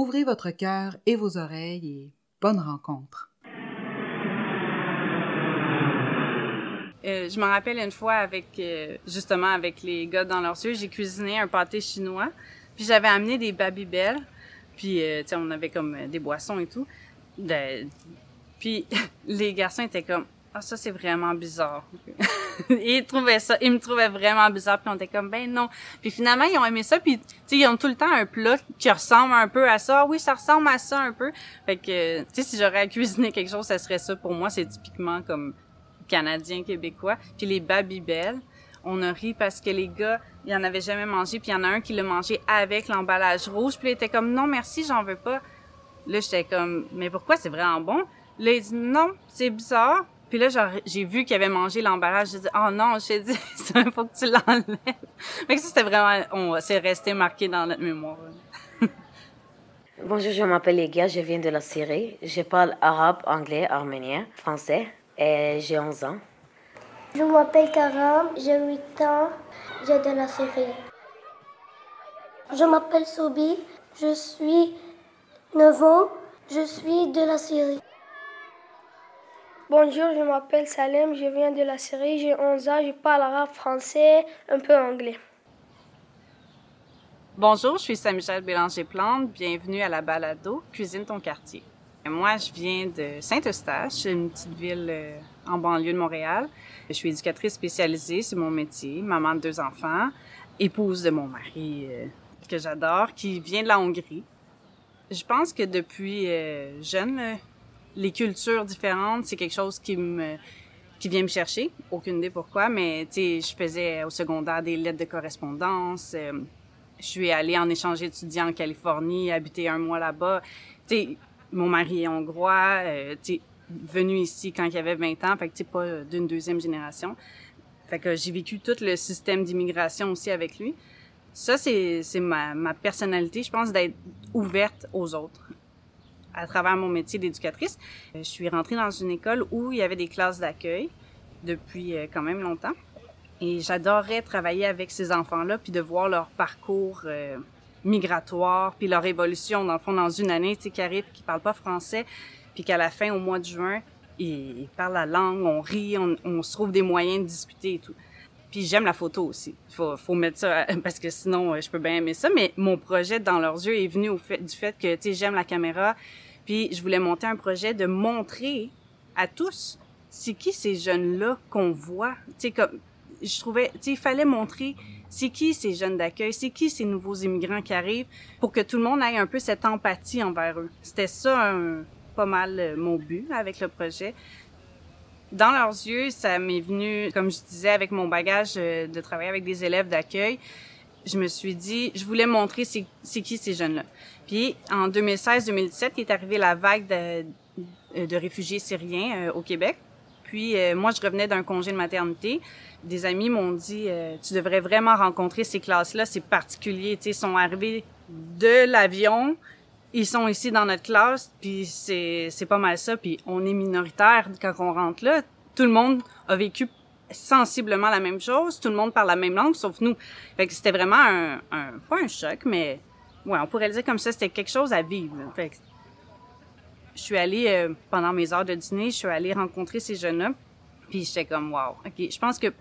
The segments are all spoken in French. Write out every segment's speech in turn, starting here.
Ouvrez votre cœur et vos oreilles et bonne rencontre. Euh, je me rappelle une fois avec euh, justement avec les gars dans leurs yeux, j'ai cuisiné un pâté chinois, puis j'avais amené des babybel, puis euh, on avait comme euh, des boissons et tout. Puis les garçons étaient comme ah ça c'est vraiment bizarre. ils trouvaient ça, ils me trouvaient vraiment bizarre puis on était comme ben non. Puis finalement ils ont aimé ça puis tu sais ils ont tout le temps un plat qui ressemble un peu à ça. Ah Oui, ça ressemble à ça un peu. Fait que tu sais si j'aurais à cuisiner quelque chose, ça serait ça pour moi, c'est typiquement comme canadien québécois puis les babybel on a ri parce que les gars ils en avaient jamais mangé puis il y en a un qui l'a mangé avec l'emballage rouge puis il était comme non merci j'en veux pas là j'étais comme mais pourquoi c'est vraiment bon? Là il dit non c'est bizarre puis là genre, j'ai vu qu'il avait mangé l'emballage j'ai dit oh non j'ai dit ça faut que tu l'enlèves que ça c'était vraiment on c'est resté marqué dans notre mémoire Bonjour, je m'appelle Legia, je viens de la Syrie. Je parle arabe, anglais, arménien, français et j'ai 11 ans. Je m'appelle Karam, j'ai 8 ans, j'ai de la Syrie. Je m'appelle Sobi, je suis 9 ans, je suis de la Syrie. Bonjour, je m'appelle Salem, je viens de la Syrie, j'ai 11 ans, je parle arabe, français, un peu anglais. Bonjour, je suis Saint-Michel Bélanger-Plante. Bienvenue à la balado Cuisine ton quartier. Moi, je viens de Saint-Eustache, une petite ville euh, en banlieue de Montréal. Je suis éducatrice spécialisée, c'est mon métier, maman de deux enfants, épouse de mon mari euh, que j'adore, qui vient de la Hongrie. Je pense que depuis euh, jeune, les cultures différentes, c'est quelque chose qui me qui vient me chercher. Aucune idée pourquoi, mais tu sais, je faisais au secondaire des lettres de correspondance. euh, je suis allée en échange étudiant en Californie, habiter un mois là-bas. Tu sais, mon mari est hongrois, euh, tu sais, venu ici quand il avait 20 ans, fait que tu sais, pas d'une deuxième génération. Fait que j'ai vécu tout le système d'immigration aussi avec lui. Ça, c'est, ma, ma personnalité, je pense, d'être ouverte aux autres. À travers mon métier d'éducatrice, Euh, je suis rentrée dans une école où il y avait des classes d'accueil depuis euh, quand même longtemps. Et j'adorais travailler avec ces enfants-là, puis de voir leur parcours euh, migratoire, puis leur évolution, dans le fond, dans une année, tu sais, qui arrive, qui parle pas français, puis qu'à la fin, au mois de juin, ils, parlent la langue, on rit, on, se trouve des moyens de discuter et tout. Puis j'aime la photo aussi. Faut, faut mettre ça, parce que sinon, je peux bien aimer ça, mais mon projet dans leurs yeux est venu du fait que, tu sais, j'aime la caméra, puis je voulais monter un projet de montrer à tous c'est qui ces jeunes-là qu'on voit. Tu sais, comme, je trouvais, tu sais, il fallait montrer c'est qui ces jeunes d'accueil, c'est qui ces nouveaux immigrants qui arrivent pour que tout le monde ait un peu cette empathie envers eux. C'était ça un- pas mal euh, mon but avec le projet. Dans leurs yeux, ça m'est venu, comme je disais, avec mon bagage euh, de travailler avec des élèves d'accueil. Je me suis dit, je voulais montrer c'est qui ces jeunes-là. Puis en 2016-2017, il est arrivé la vague de, de réfugiés syriens euh, au Québec. Puis euh, moi, je revenais d'un congé de maternité. Des amis m'ont dit, euh, tu devrais vraiment rencontrer ces classes-là, c'est particulier. Ils sont arrivés de l'avion, ils sont ici dans notre classe, puis c'est pas mal ça. Puis on est minoritaire quand on rentre là. Tout le monde a vécu sensiblement la même chose. Tout le monde parle la même langue, sauf nous. Fait que c'était vraiment un, un pas un choc, mais ouais, on pourrait le dire comme ça. C'était quelque chose à vivre. Fait que je suis allée euh, pendant mes heures de dîner, je suis allée rencontrer ces jeunes-là. Puis j'étais comme wow. Ok, je pense que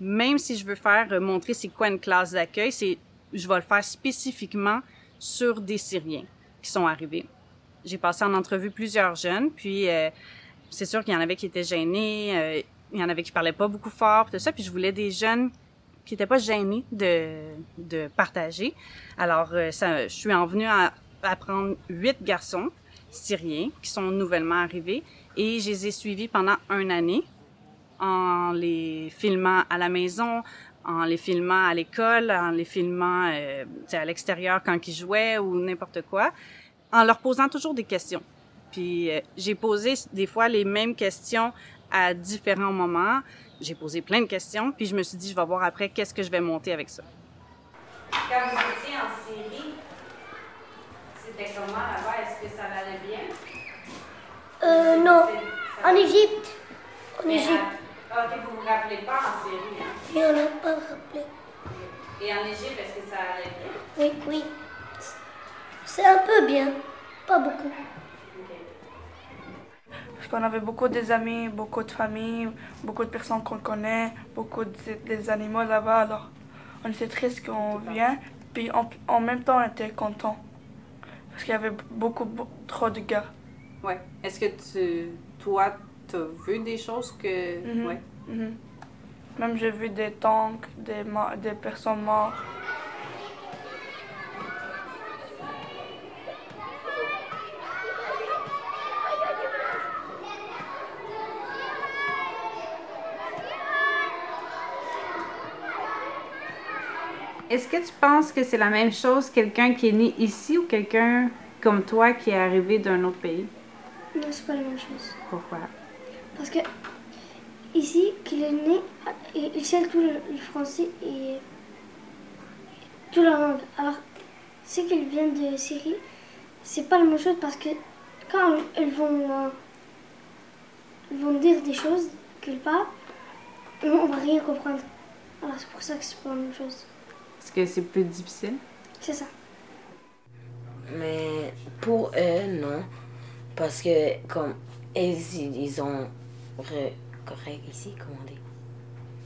même si je veux faire euh, montrer c'est quoi une classe d'accueil, c'est je vais le faire spécifiquement sur des Syriens qui sont arrivés. J'ai passé en entrevue plusieurs jeunes, puis euh, c'est sûr qu'il y en avait qui étaient gênés, euh, il y en avait qui parlaient pas beaucoup fort, tout ça, puis je voulais des jeunes qui étaient pas gênés de, de partager. Alors, euh, ça, je suis en venue à, à prendre huit garçons syriens qui sont nouvellement arrivés et je les ai suivis pendant une année en les filmant à la maison, en les filmant à l'école, en les filmant euh, à l'extérieur quand ils jouaient ou n'importe quoi. en leur posant toujours des questions. Puis euh, j'ai posé des fois les mêmes questions à différents moments. J'ai posé plein de questions, puis je me suis dit, je vais voir après qu'est-ce que je vais monter avec ça. Quand vous étiez en Syrie, c'était comment là-bas? Est-ce que ça allait bien? Euh, non. En Égypte. En Égypte. ah, ok, vous vous rappelez pas en Syrie, hein? Et on n'a pas rappelé. Et en Égypte, est-ce que ça allait bien? Oui, oui. C'est un peu bien. Pas beaucoup. Qu'on avait beaucoup des amis, beaucoup de familles, beaucoup de personnes qu'on connaît, beaucoup de, des animaux là-bas. Alors, on était triste qu'on vient. Puis en, en même temps, on était content. Parce qu'il y avait beaucoup, beaucoup- trop de gars. Ouais. Est-ce que tu, toi, t'as vu des choses que. Mhm. Ouais? Mhm. Même j'ai vu des tanks, des, des personnes mortes. Est-ce que tu penses que c'est la même chose quelqu'un qui est né ici ou quelqu'un comme toi qui est arrivé d'un autre pays? Non, c'est pas la même chose. Pourquoi? Parce que ici, qu'il est né, il sait tout le, français et toute la langue. Alors, ceux qui viennent de Syrie, c'est pas la même chose parce que quand ils vont, euh, ils vont dire des choses qu'ils parlent, nous, on va rien comprendre. Alors, c'est pour ça que c'est pas la même chose. Est-ce que c'est plus difficile? C'est ça. Mais pour eux, non. Parce que comme ils, ils ont re- correct ici, comment on dit?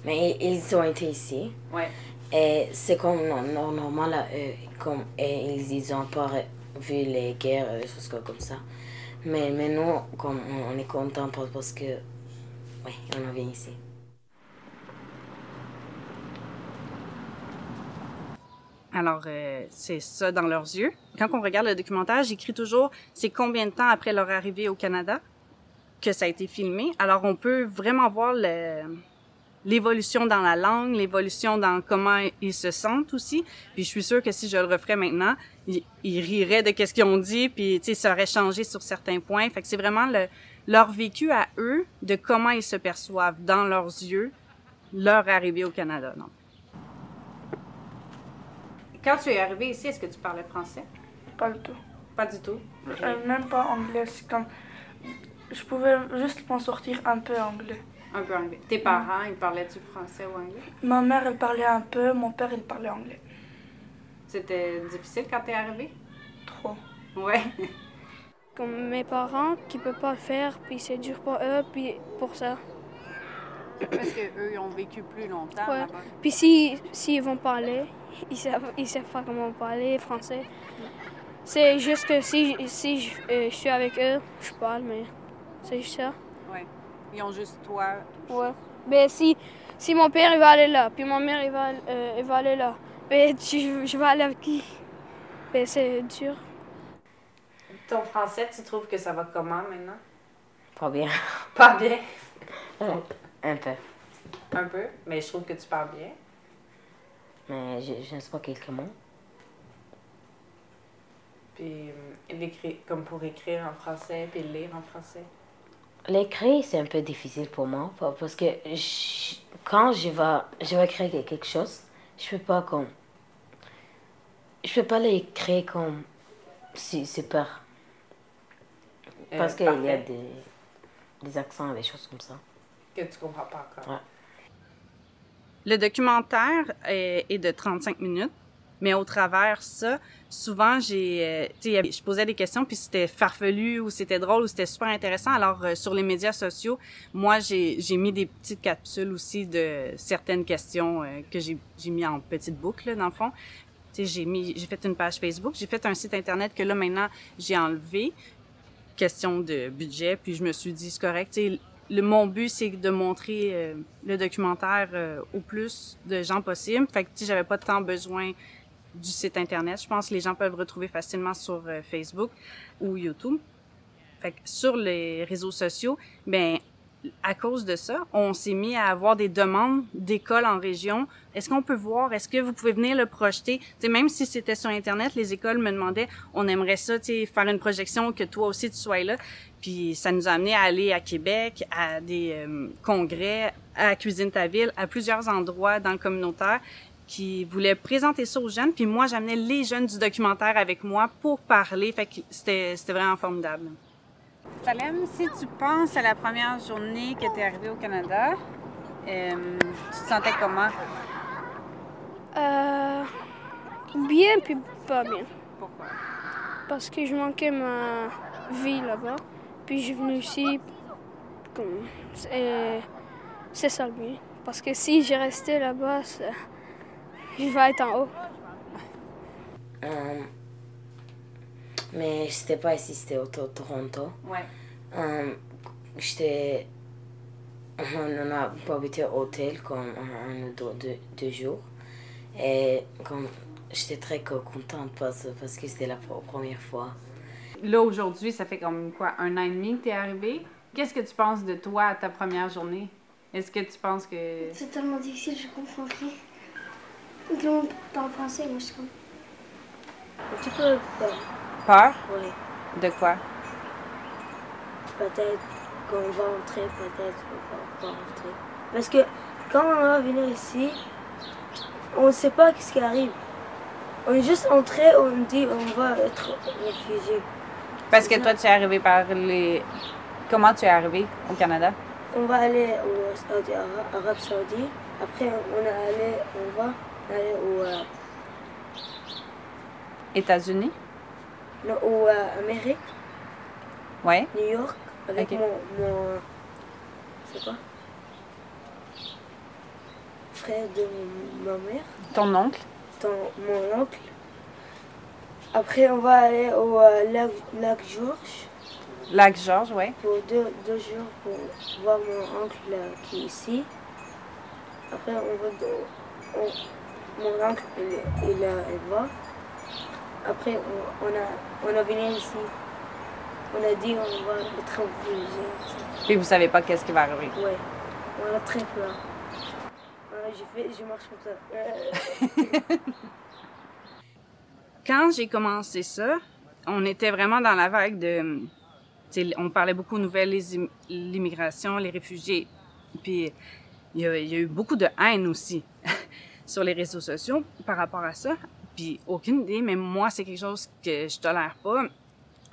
Mais ils ont été ici. Ouais. Et c'est comme non, non, normal à eux. Comme, et ils, ils ont pas vu les guerres, euh, des choses comme ça. Mais, mais nous, comme on, on est content parce parce que, ouais, on en vient ici. Alors, euh, c'est ça dans leurs yeux. Quand on regarde le documentaire, j'écris toujours c'est combien de temps après leur arrivée au Canada que ça a été filmé. Alors, on peut vraiment voir l'évolution dans la langue, l'évolution dans comment ils se sentent aussi. Puis je suis sûre que si je le referais maintenant, ils, ils riraient de qu'est-ce qu'ils ont dit, puis tu sais, ça aurait changé sur certains points. Fait que c'est vraiment le, leur vécu à eux, de comment ils se perçoivent dans leurs yeux, leur arrivée au Canada. Non. Quand tu es arrivé ici, est-ce que tu parlais français? Pas du tout. Pas du tout? Euh, même pas anglais. C'est comme. Je pouvais juste m'en sortir un peu anglais. Un peu anglais. Tes parents, ils parlaient-tu français ou anglais? Ma mère, elle parlait un peu, mon père, il parlait anglais. C'était difficile quand t'es arrivé? Trop. Ouais. Comme mes parents qui ne peuvent pas le faire, puis c'est dur pour eux, puis pour ça. Parce qu'eux, ils ont vécu plus longtemps Ouais. Puis s'ils si, ils vont parler, ils savent, ils savent pas comment parler français. C'est juste que si, si je, euh, je suis avec eux, je parle, mais c'est juste ça. Ouais. Ils ont juste toi. Ouais. Mais si, si mon père il va aller là, puis ma mère il va, euh, il va aller là, mais tu, je vais aller avec qui? Mais c'est dur. Ton français, tu trouves que ça va comment maintenant? Pas bien. Pas bien? Un peu. Un peu, mais je trouve que tu parles bien. Mais je, je ne sais pas quelques mots. Puis, euh, comme pour écrire en français, puis lire en français. L'écrire, c'est un peu difficile pour moi pa- parce que je- quand je vais, je vais écrire quelque chose, je peux pas comme. Je peux pas l'écrire comme si super. Euh, Parce qu'il y a des, des accents, des choses comme ça. Que tu comprends pas encore. Ouais. Le documentaire est, de 35 minutes, mais au travers ça, souvent j'ai, euh, je posais des questions puis c'était farfelu ou c'était drôle ou c'était super intéressant. Alors euh, sur les médias sociaux, moi j'ai mis des petites capsules aussi de certaines questions euh, que j'ai j'ai mis en petite boucle là, dans le fond. Tu sais, j'ai mis, j'ai fait une page Facebook, j'ai fait un site internet que là maintenant j'ai enlevé. Question de budget, puis je me suis dit c'est correct. Le, mon but, c'est de montrer euh, le documentaire euh, au plus de gens possible. Fait que, tu j'avais pas tant besoin du site Internet. Je pense que les gens peuvent retrouver facilement sur euh, Facebook ou YouTube. Fait que sur les réseaux sociaux, ben à cause de ça, on s'est mis à avoir des demandes d'écoles en région. Est-ce qu'on peut voir? Est-ce que vous pouvez venir le projeter? sais, même si c'était sur Internet, les écoles me demandaient, on aimerait ça, faire une projection, que toi aussi tu sois là. Puis ça nous a amené à aller à Québec, à des euh, congrès, à Cuisine ta ville, à plusieurs endroits dans le communautaire qui voulaient présenter ça aux jeunes. Puis moi, j'amenais les jeunes du documentaire avec moi pour parler. Fait que c'était vraiment formidable. Salem, si tu penses à la première journée que tu es arrivé au Canada, euh, tu te sentais comment? Euh, bien puis pas bien. Pourquoi? Parce que je manquais ma vie là-bas. Puis je suis venu ici, comme, c'est ça le bien. Parce que si j'ai resté là-bas, je vais être en haut. Euh, mais c'était pas ici, c'était au Toronto. Ouais. Euh, j'étais. On a pas habité au hôtel comme un ou deux, deux, jours. Et comme j'étais très contente parce, parce que c'était la première fois. Là, aujourd'hui, ça fait comme quoi, un an et demi que tu es arrivé. Qu'est-ce que tu penses de toi à ta première journée? Est-ce que tu penses que. C'est tellement difficile, je comprends rien. Tout le monde parle français, moi je suis comme. Un petit peu peur? Oui. De quoi? Peut-être qu'on va entrer, peut-être qu'on va pas rentrer. Parce que quand on va venir ici, on ne sait pas ce qui arrive. On est juste entré, on dit on va être réfugié. Parce que toi, tu es arrivé par les. Comment tu es arrivé au Canada? On va aller au Saudi, Arabie Saoudite. Après, on, est allé, on va aller aux euh, États-Unis? Non, aux euh, Amérique. Ouais. New York, avec mon, mon. C'est quoi? Frère de ma mère. Ton oncle? Ton, mon oncle. Après, on va aller au euh, lac, lac Georges. Lac Georges, oui. Pour deux, deux, jours pour voir mon oncle qui est ici. Après, on va. On, mon oncle, il, il, il va. Après, on, on, a, on a venu ici. On a dit on va être obligé. Et vous savez pas qu'est-ce qui va arriver? Oui. On a très peur. je, fais, je marche comme ça. Quand j'ai commencé ça, on était vraiment dans la vague de... On parlait beaucoup de nouvelles, l'immigration, les réfugiés. Puis il y, a, il y a eu beaucoup de haine aussi sur les réseaux sociaux par rapport à ça. Puis aucune idée, mais moi, c'est quelque chose que je tolère pas.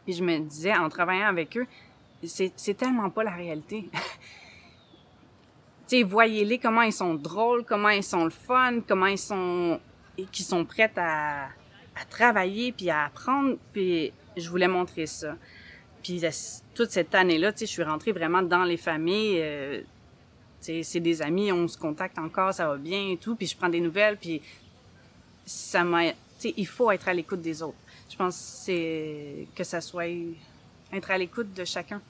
Puis je me disais, en travaillant avec eux, c'est tellement pas la réalité. tu sais, voyez-les comment ils sont drôles, comment ils sont le fun, comment ils sont... qui sont prêts à, à travailler puis à apprendre. Puis je voulais montrer ça. Puis toute cette année-là, tu sais, je suis rentrée vraiment dans les familles. Euh, c'est des amis, on se contacte encore, ça va bien et tout. Puis je prends des nouvelles, puis ça m'a... Il faut être à l'écoute des autres je pense c'est que ça soit être à l'écoute de chacun.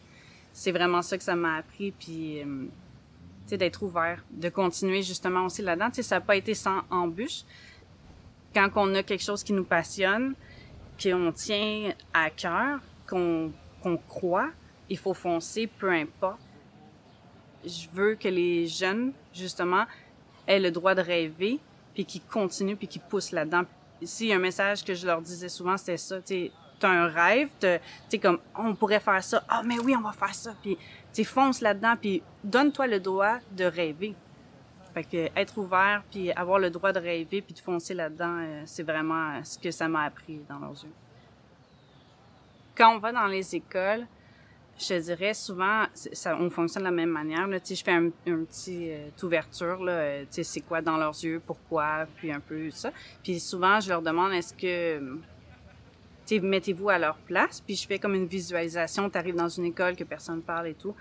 C'est vraiment ça que ça m'a appris, puis euh, d'être ouvert, de continuer justement aussi là-dedans. Tu sais, ça n'a pas été sans embûche. Quand on a quelque chose qui nous passionne, qu'on tient à cœur, qu'on qu'on croit, il faut foncer, peu importe. Je veux que les jeunes, justement, aient le droit de rêver, puis qu'ils continuent, puis qu'ils poussent là-dedans, ici, un message que je leur disais souvent, c'était ça, tu as un rêve, tu comme, on pourrait faire ça, ah, mais oui, on va faire ça, puis tu fonce là-dedans, puis donne-toi le droit de rêver. Fait que être ouvert, puis avoir le droit de rêver, puis de foncer là-dedans, euh, c'est vraiment ce que ça m'a appris dans leurs yeux. Quand on va dans les écoles, je dirais souvent, ça, on fonctionne de la même manière. Là. Je fais un, un petit euh, ouverture, là, euh, c'est quoi dans leurs yeux, pourquoi, puis un peu ça. Puis souvent, je leur demande, est-ce que, mettez-vous à leur place, puis je fais comme une visualisation, tu arrives dans une école que personne parle et tout.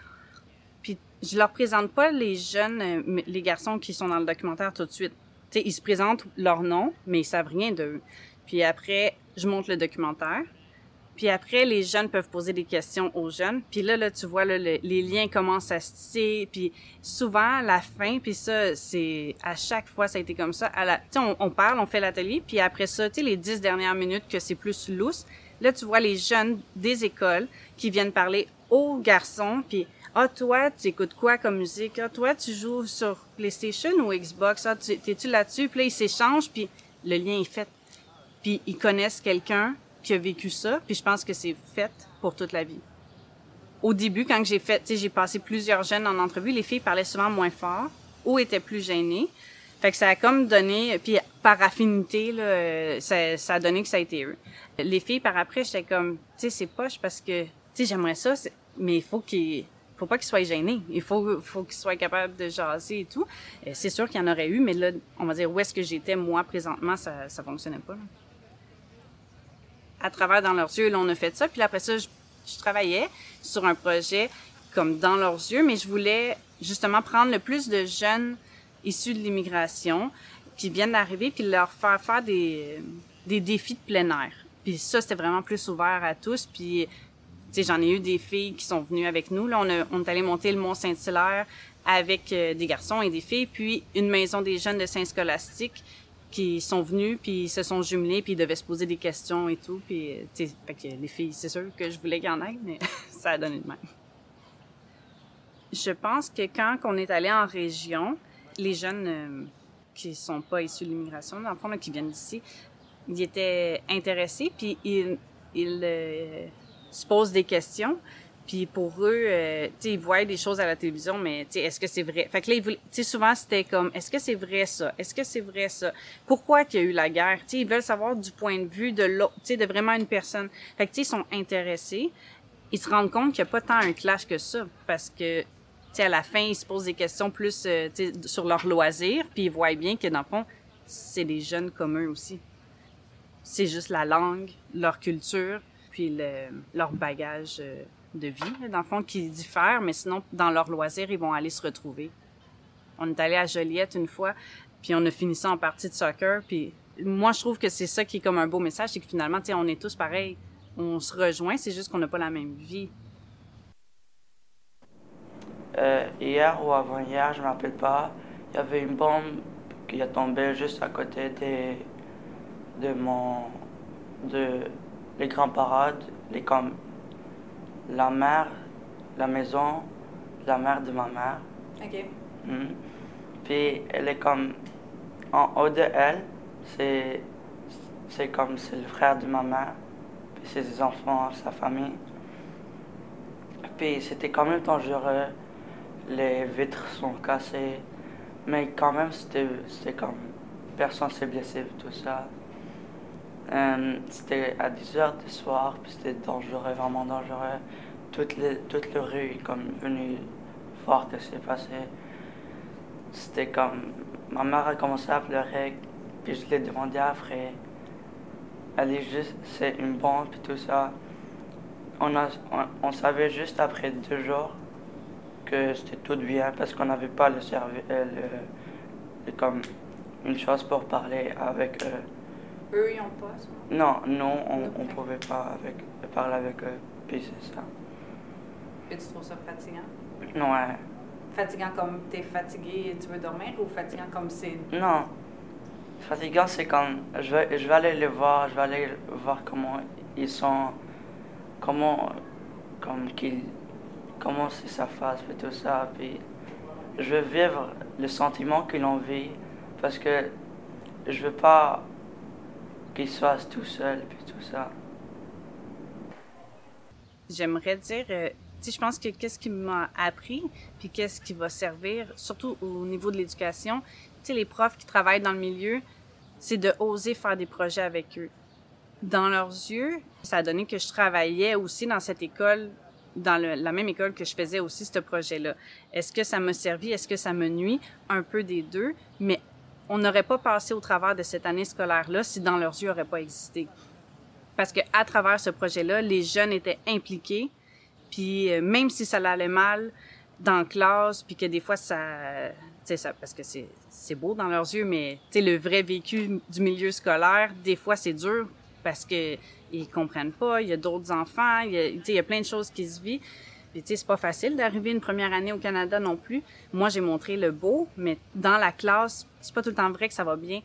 Puis je leur présente pas les jeunes, euh, les garçons qui sont dans le documentaire tout de suite. sais, ils se présentent leur nom, mais ils savent rien d'eux. Puis après, je montre le documentaire. Puis après, les jeunes peuvent poser des questions aux jeunes. Puis là, là, tu vois, là, les liens commencent à se tisser. Puis souvent, la fin, puis ça, c'est à chaque fois, ça a été comme ça. À la, on, on parle, on fait l'atelier. Puis après ça, tu sais, les dix dernières minutes que c'est plus lousse, là, tu vois les jeunes des écoles qui viennent parler aux garçons, puis ah toi, tu écoutes quoi comme musique? Ah toi, tu joues sur PlayStation ou Xbox? Ah t'es-tu là-dessus Puis là, ils s'échangent, puis le lien est fait. Puis ils connaissent quelqu'un qui a vécu ça, puis je pense que c'est fait pour toute la vie. Au début, quand j'ai fait, j'ai passé plusieurs jeunes en entrevue, les filles parlaient souvent moins fort ou étaient plus gênées. Fait que ça a comme donné, puis par affinité, là, ça, ça a donné que ça a été eux. Les filles, par après, j'étais comme, tu sais, c'est poche parce que, tu sais, j'aimerais ça, mais il faut qu'ils faut pas qu'ils soient gênés. Il faut, faut qu'ils soient capables de jaser et tout. Euh, c'est sûr qu'il y en aurait eu, mais là, on va dire où est-ce que j'étais, moi, présentement, ça, ça fonctionnait pas. À travers Dans leurs yeux, là, on a fait ça. Puis après ça, je, je travaillais sur un projet comme Dans leurs yeux, mais je voulais justement prendre le plus de jeunes issus de l'immigration qui viennent d'arriver, puis leur faire faire des, des défis de plein air. Puis ça, c'était vraiment plus ouvert à tous. Puis j'en ai eu des filles qui sont venues avec nous. Là, on, a, on est allé monter le Mont Saint-Hilaire avec euh, des garçons et des filles, puis une maison des jeunes de Saint-Scolastique qui sont venus, puis se sont jumelés, puis ils devaient se poser des questions et tout. Puis, euh, tu fait que les filles, c'est sûr que je voulais qu'il y en ait, mais ça a donné de même. Je pense que quand on est allé en région, les jeunes euh, qui sont pas issus de l'immigration, dans le fond, là, qui viennent d'ici, ils étaient intéressés, puis ils, ils se posent des questions. Puis pour eux, euh, tu ils voient des choses à la télévision, mais tu est-ce que c'est vrai? Fait que là, tu sais, souvent, c'était comme, est-ce que c'est vrai ça? Est-ce que c'est vrai ça? Pourquoi qu'il y a eu la guerre? Tu ils veulent savoir du point de vue de l'autre, tu de vraiment une personne. Fait que, tu ils sont intéressés. Ils se rendent compte qu'il n'y a pas tant un clash que ça, parce que, tu sais, à la fin, ils se posent des questions plus, euh, sur leur loisir, puis ils voient bien que, dans le fond, c'est des jeunes comme eux aussi. C'est juste la langue, leur culture, puis le, leur bagage euh, de vie, dans le fond, qui diffère, mais sinon, dans leur loisir, ils vont aller se retrouver. On est allé à Joliette une fois, puis on a fini ça en partie de soccer, puis moi, je trouve que c'est ça qui est comme un beau message, c'est que finalement, tu on est tous pareils, on se rejoint, c'est juste qu'on n'a pas la même vie. Euh, hier ou avant-hier, je ne me rappelle pas, il y avait une bombe qui a tombé juste à côté de, de mon... de les grands parades, les la mère, la maison, la mère de ma mère. OK. Hmm. Puis elle est comme en haut de elle, c'est c'est comme c'est le frère de ma mère, puis ses enfants, sa famille. Puis c'était quand même dangereux. Les vitres sont cassées, mais quand même c'était comme personne s'est blessé tout ça. Euh, c'était à 10 heures du soir, puis c'était dangereux, vraiment dangereux. Toute, les, la rue comme venue voir ce qui s'est passé. C'était comme. Ma mère a commencé à pleurer, puis je l'ai demandé après. Elle est juste, c'est une bombe, puis tout ça. On, a, on, savait juste après deux jours que c'était tout bien parce qu'on n'avait pas le, euh, le, comme une chose pour parler avec eux. Eux, ils n'ont pas ça? Non, non, on ne pouvait pas avec, parler avec eux. Puis c'est ça. Et tu trouves ça fatigant? Ouais. Fatigant comme tu es fatigué et tu veux dormir ou fatigant comme c'est. Non. Fatigant, c'est comme. Je vais, je vais aller les voir, je vais aller voir comment ils sont. Comment. Comme qu'ils. Comment c'est sa face et tout ça. Puis je veux vivre le sentiment qu'ils ont vécu parce que je veux pas qu'il soit tout seul, puis tout ça. J'aimerais dire, euh, tu je pense que qu'est-ce qui m'a appris, puis qu'est-ce qui va servir, surtout au niveau de l'éducation, tu sais, les profs qui travaillent dans le milieu, c'est de oser faire des projets avec eux. Dans leurs yeux, ça a donné que je travaillais aussi dans cette école, dans la même école que je faisais aussi ce projet-là. Est-ce que ça m'a servi? Est-ce que ça me nuit? Un peu des deux, mais on n'aurait pas passé au travers de cette année scolaire-là si dans leurs yeux n'aurait pas existé. Parce que à travers ce projet-là, les jeunes étaient impliqués, puis euh, même si ça allait mal dans la classe, puis que des fois ça, ça, parce que c'est beau dans leurs yeux, mais le vrai vécu du milieu scolaire, des fois c'est dur parce que ils comprennent pas, il y a d'autres enfants, il y a plein de choses qui se vivent. Puis tu sais, c'est pas facile d'arriver une première année au Canada non plus. Moi, j'ai montré le beau, mais dans la classe, c'est pas tout le temps vrai que ça va bien.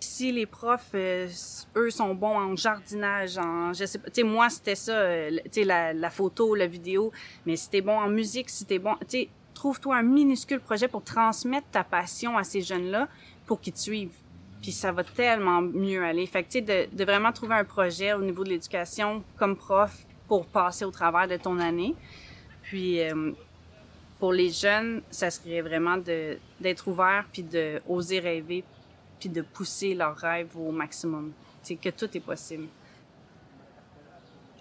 Si les profs, euh, eux, sont bons en jardinage, en, je sais pas, tu sais, moi, c'était ça, euh, tu sais, la, la, photo, la vidéo, mais si t'es bon en musique, si t'es bon, tu sais, trouve-toi un minuscule projet pour transmettre ta passion à ces jeunes-là pour qu'ils te suivent. Puis ça va tellement mieux aller. Fait que, tu sais, de, de vraiment trouver un projet au niveau de l'éducation comme prof pour passer au travers de ton année. Puis, euh, pour les jeunes, ça serait vraiment d'être ouvert puis de oser rêver puis de pousser leurs rêves au maximum. C'est que tout est possible.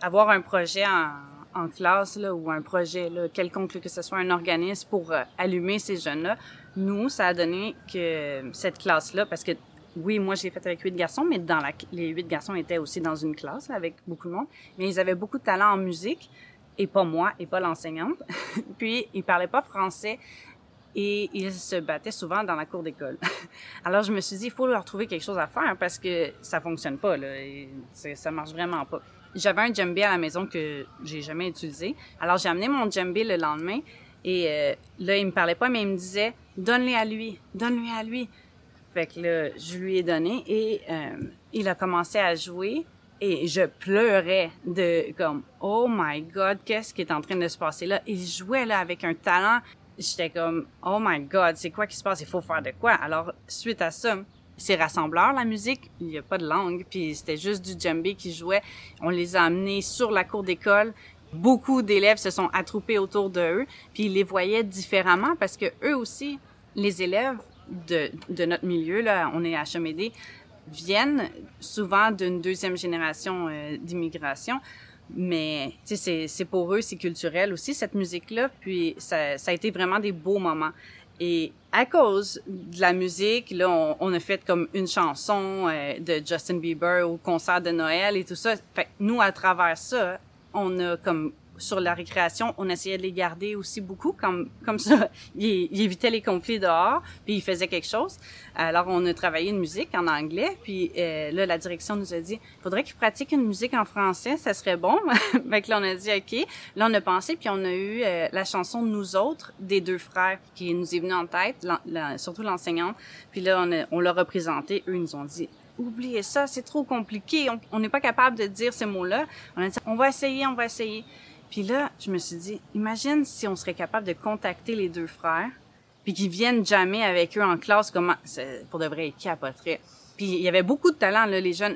Avoir un projet en, classe là, ou un projet là, quelconque, que ce soit un organisme pour euh, allumer ces jeunes-là, nous, ça a donné que cette classe-là, parce que oui, moi, je l'ai fait avec huit garçons, mais dans les huit garçons étaient aussi dans une classe avec beaucoup de monde, mais ils avaient beaucoup de talent en musique et pas moi et pas l'enseignante. Puis ils parlaient pas français et ils se battaient souvent dans la cour d'école. Alors je me suis dit il faut leur trouver quelque chose à faire parce que ça fonctionne pas là, et ça marche vraiment pas. J'avais un djembé à la maison que j'ai jamais utilisé. Alors j'ai amené mon djembé le lendemain et euh, là il me parlait pas mais il me disait donne-les à lui, donne-lui à lui. Fait que là je lui ai donné et euh, il a commencé à jouer et je pleurais de comme oh my god qu'est-ce qui est en train de se passer là? Il jouait là avec un talent. J'étais comme oh my god c'est quoi qui se passe? Il faut faire de quoi? Alors suite à ça c'est rassembleur la musique. Il y a pas de langue. Puis c'était juste du djembé qui jouait. On les a amenés sur la cour d'école. Beaucoup d'élèves se sont attroupés autour de eux. Puis ils les voyaient différemment parce que eux aussi les élèves de, de notre milieu là on est à Chemédé viennent souvent d'une deuxième génération euh, d'immigration. Mais c'est pour eux, c'est culturel aussi, cette musique-là. Puis ça, ça a été vraiment des beaux moments. Et à cause de la musique, là, on, on a fait comme une chanson euh, de Justin Bieber au concert de Noël et tout ça. Fait nous, à travers ça, on a comme sur la récréation, on essayait de les garder aussi beaucoup, comme comme ça, ils, ils évitaient les conflits dehors, puis ils faisaient quelque chose. Alors on a travaillé une musique en anglais, puis euh, là la direction nous a dit, faudrait qu'ils pratiquent une musique en français, ça serait bon. fait là on a dit ok. Là on a pensé, puis on a eu euh, la chanson Nous autres des deux frères qui nous est venue en tête, surtout l'enseignante. Puis là on, a, on l'a représenté, eux nous ont dit oubliez ça, c'est trop compliqué, on n'est pas capable de dire ces mots-là. On a dit, on va essayer, on va essayer. Puis là, je me suis dit, imagine si on serait capable de contacter les deux frères, puis qu'ils viennent jamais avec eux en classe, comment, pour de vrai, ils capoteraient. Puis il y avait beaucoup de talent, là, les jeunes.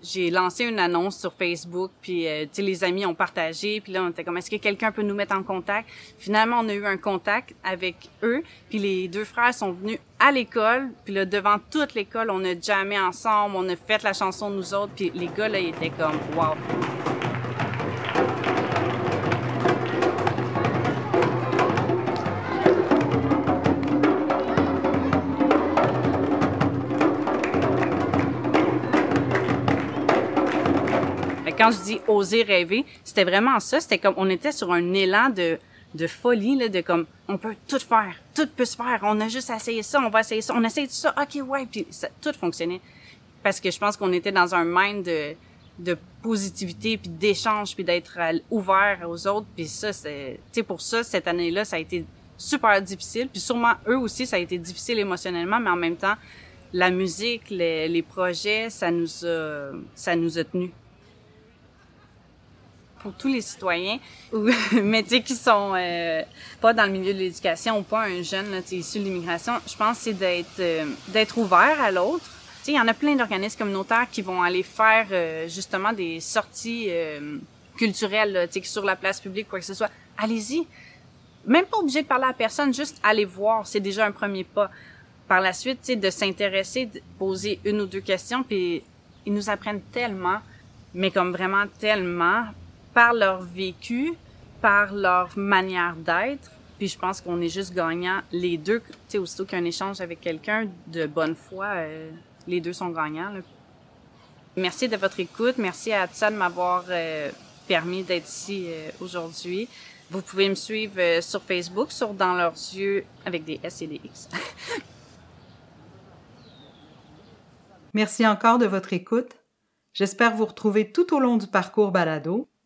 J'ai lancé une annonce sur Facebook, puis euh, les amis ont partagé, puis là, on était comme, est-ce que quelqu'un peut nous mettre en contact? Finalement, on a eu un contact avec eux, puis les deux frères sont venus à l'école, puis là, devant toute l'école, on a jamais ensemble, on a fait la chanson nous autres, puis les gars, là, ils étaient comme, wow! Quand je dis oser rêver, c'était vraiment ça. C'était comme, on était sur un élan de, de folie, là, de comme, on peut tout faire, tout peut se faire, on a juste essayé ça, on va essayer ça, on essaye tout ça, ok, ouais, puis ça, tout fonctionnait. Parce que je pense qu'on était dans un mind de, de positivité, puis d'échange, puis d'être ouvert aux autres, puis ça, c'est, tu sais, pour ça, cette année-là, ça a été super difficile, puis sûrement, eux aussi, ça a été difficile émotionnellement, mais en même temps, la musique, les, les projets, ça nous a, ça nous a tenus pour tous les citoyens, ou, mais tu sais, qui sont euh, pas dans le milieu de l'éducation ou pas un jeune là, issu de l'immigration, je pense c'est d'être euh, d'être ouvert à l'autre. Tu sais, il y en a plein d'organismes communautaires qui vont aller faire euh, justement des sorties culturelles, tu sais, sur la place publique, quoi que ce soit. Allez-y. Même pas obligé de parler à personne, juste aller voir, c'est déjà un premier pas. Par la suite, tu sais, de s'intéresser, de poser une ou deux questions, puis ils nous apprennent tellement, mais comme vraiment tellement, par leur vécu, par leur manière d'être. Puis je pense qu'on est juste gagnant les deux. Tu sais, aussitôt qu'un échange avec quelqu'un de bonne foi, euh, les deux sont gagnants. Merci de votre écoute. Merci à Atsa de m'avoir euh, permis d'être ici euh, aujourd'hui. Vous pouvez me suivre sur Facebook, sur Dans leurs yeux, avec des S et des X. Merci encore de votre écoute. J'espère vous retrouver tout au long du parcours balado.